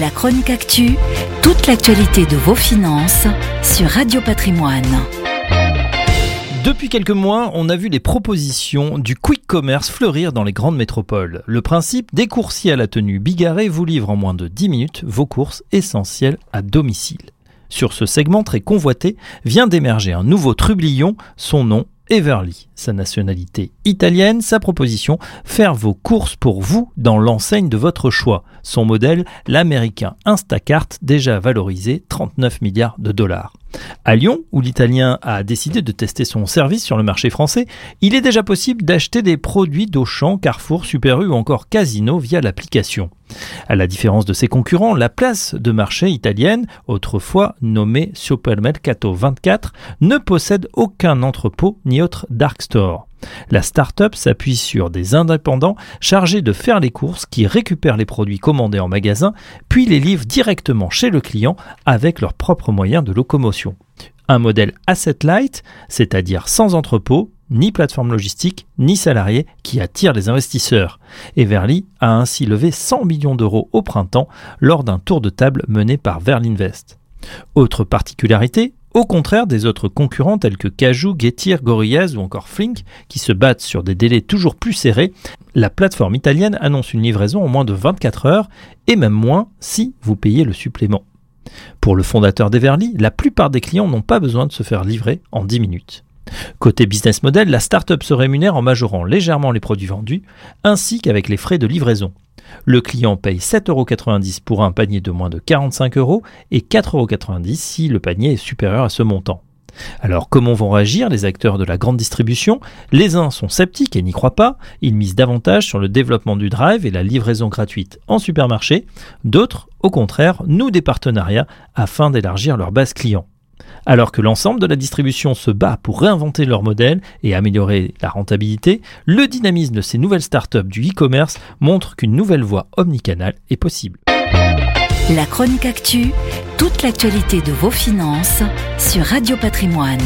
La chronique actu, toute l'actualité de vos finances sur Radio Patrimoine. Depuis quelques mois, on a vu les propositions du quick commerce fleurir dans les grandes métropoles. Le principe des coursiers à la tenue bigarrée vous livre en moins de 10 minutes vos courses essentielles à domicile. Sur ce segment très convoité vient d'émerger un nouveau trublion, son nom Everly. Sa nationalité italienne, sa proposition, faire vos courses pour vous dans l'enseigne de votre choix. Son modèle, l'américain Instacart, déjà valorisé 39 milliards de dollars. À Lyon, où l'Italien a décidé de tester son service sur le marché français, il est déjà possible d'acheter des produits d'Auchan, Carrefour, Super U ou encore Casino via l'application. À la différence de ses concurrents, la place de marché italienne, autrefois nommée Supermercato 24, ne possède aucun entrepôt ni autre dark store. La start-up s'appuie sur des indépendants chargés de faire les courses qui récupèrent les produits commandés en magasin, puis les livrent directement chez le client avec leurs propres moyens de locomotion. Un modèle asset light, c'est-à-dire sans entrepôt, ni plateforme logistique, ni salariés qui attire les investisseurs. Everly a ainsi levé 100 millions d'euros au printemps lors d'un tour de table mené par Verlinvest. Autre particularité, au contraire des autres concurrents tels que Cajou, Getir, Gorillaz ou encore Flink, qui se battent sur des délais toujours plus serrés, la plateforme italienne annonce une livraison en moins de 24 heures et même moins si vous payez le supplément. Pour le fondateur d'Everly, la plupart des clients n'ont pas besoin de se faire livrer en 10 minutes. Côté business model, la startup se rémunère en majorant légèrement les produits vendus, ainsi qu'avec les frais de livraison. Le client paye 7,90€ pour un panier de moins de 45 euros et 4,90€ si le panier est supérieur à ce montant. Alors comment vont réagir les acteurs de la grande distribution? Les uns sont sceptiques et n'y croient pas, ils misent davantage sur le développement du drive et la livraison gratuite en supermarché, d'autres, au contraire, nouent des partenariats afin d'élargir leur base client. Alors que l'ensemble de la distribution se bat pour réinventer leur modèle et améliorer la rentabilité, le dynamisme de ces nouvelles startups du e-commerce montre qu'une nouvelle voie omnicanale est possible. La chronique actu, toute l'actualité de vos finances sur Radio Patrimoine.